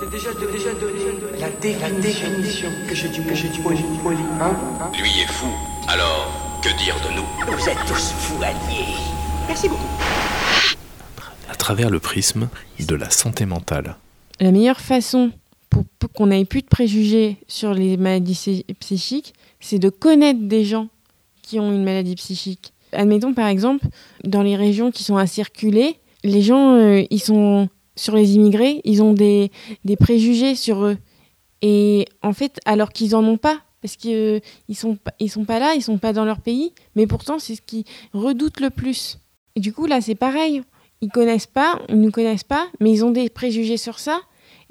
t'ai déjà, déjà donné la, définition, que je dis, que je dis poli, poli, hein, hein Lui est fou, alors que dire de nous? Vous êtes tous fous alliés. Merci beaucoup. À travers le prisme de la santé mentale. La meilleure façon pour, pour qu'on ait plus de préjugés sur les maladies psychiques, c'est de connaître des gens qui ont une maladie psychique. Admettons par exemple, dans les régions qui sont à circuler, les gens, euh, ils sont sur les immigrés, ils ont des, des, préjugés sur eux. Et en fait, alors qu'ils n'en ont pas, parce qu'ils euh, sont, ils sont pas là, ils sont pas dans leur pays, mais pourtant c'est ce qu'ils redoutent le plus. Et du coup, là, c'est pareil. Ils connaissent pas, ils ne connaissent pas, mais ils ont des préjugés sur ça.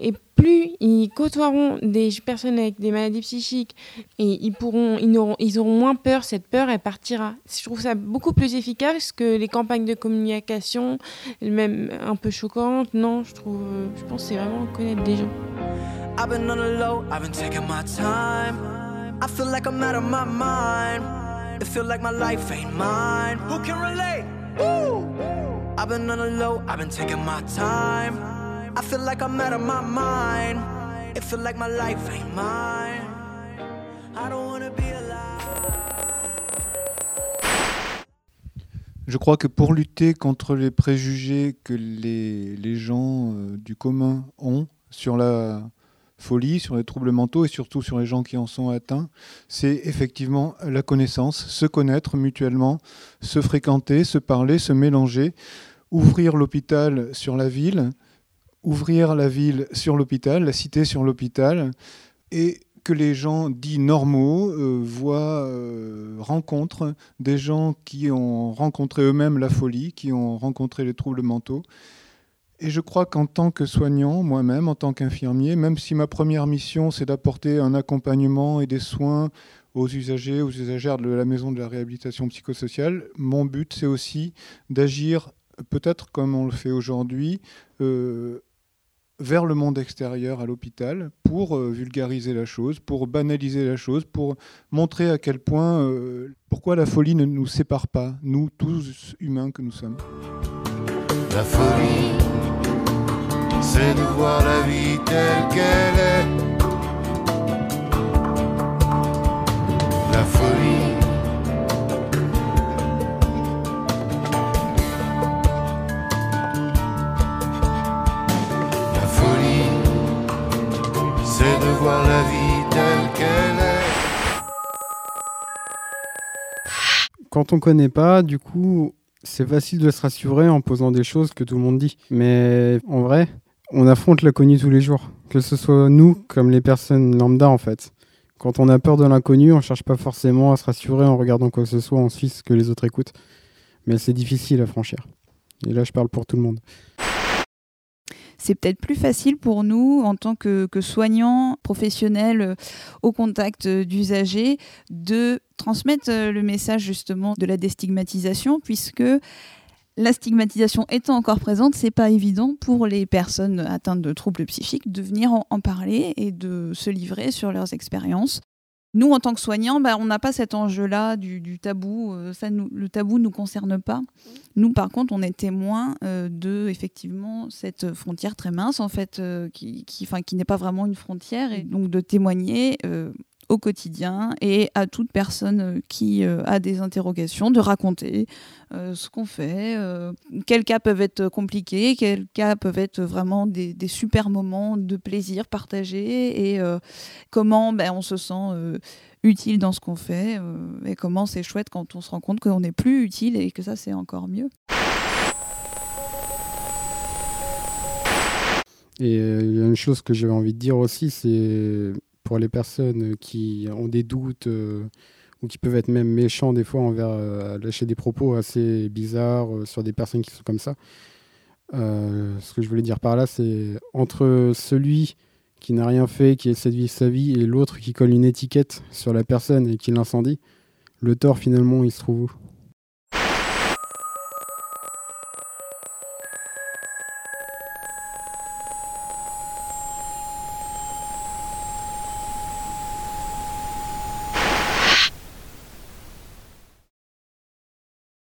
Et plus ils côtoieront des personnes avec des maladies psychiques et ils pourront, ils auront, ils auront moins peur, cette peur, elle partira. Je trouve ça beaucoup plus efficace que les campagnes de communication, même un peu choquantes. Non, je trouve, je pense c'est vraiment connaître des gens. I've been on low, I've been taking my time. I feel like I'm out of my mind. Feel like my life ain't mine. Who can relate? Woo! I've been on the low, I've been taking my time. Je crois que pour lutter contre les préjugés que les, les gens euh, du commun ont sur la folie, sur les troubles mentaux et surtout sur les gens qui en sont atteints, c'est effectivement la connaissance, se connaître mutuellement, se fréquenter, se parler, se mélanger, ouvrir l'hôpital sur la ville, ouvrir la ville sur l'hôpital, la cité sur l'hôpital, et que les gens dits normaux euh, voient, euh, rencontrent des gens qui ont rencontré eux-mêmes la folie, qui ont rencontré les troubles mentaux. Et je crois qu'en tant que soignant, moi-même, en tant qu'infirmier, même si ma première mission, c'est d'apporter un accompagnement et des soins aux usagers, aux usagères de la maison de la réhabilitation psychosociale, mon but, c'est aussi d'agir, peut-être comme on le fait aujourd'hui, euh, vers le monde extérieur, à l'hôpital, pour euh, vulgariser la chose, pour banaliser la chose, pour montrer à quel point, euh, pourquoi la folie ne nous sépare pas, nous tous humains que nous sommes. La folie, c'est de voir la vie telle qu'elle est. La folie voir la vie telle qu'elle est. Quand on connaît pas, du coup, c'est facile de se rassurer en posant des choses que tout le monde dit. Mais en vrai, on affronte l'inconnu tous les jours. Que ce soit nous comme les personnes lambda en fait. Quand on a peur de l'inconnu, on cherche pas forcément à se rassurer en regardant quoi que ce soit, on suit ce que les autres écoutent. Mais c'est difficile à franchir. Et là, je parle pour tout le monde c'est peut-être plus facile pour nous, en tant que, soignants professionnels euh, au contact euh, d'usagers, de transmettre euh, le message justement de la déstigmatisation, puisque la stigmatisation étant encore présente, c'est pas évident pour les personnes atteintes de troubles psychiques de venir en parler et de se livrer sur leurs expériences. Nous, en tant que soignants, bah, on n'a pas cet enjeu-là du, tabou. Euh, ça, le tabou ne nous concerne pas. Nous, par contre, on est témoins euh, de effectivement cette frontière très mince, en fait, euh, qui, qui, qui n'est pas vraiment une frontière, et donc de témoigner au quotidien et à toute personne euh, qui euh, a des interrogations de raconter euh, ce qu'on fait, quels cas peuvent être compliqués, quels cas peuvent être vraiment des, super moments de plaisir partagé et comment ben, on se sent utile dans ce qu'on fait et comment c'est chouette quand on se rend compte qu'on n'est plus utile et que ça c'est encore mieux. Et il y a une chose que j'avais envie de dire aussi, c'est pour les personnes qui ont des doutes euh, ou qui peuvent être même méchants des fois envers euh, lâcher des propos assez bizarres euh, sur des personnes qui sont comme ça. ce que je voulais dire par là, c'est entre celui qui n'a rien fait, qui essaie de vivre sa vie, et l'autre qui colle une étiquette sur la personne et qui l'incendie, le tort finalement il se trouve où?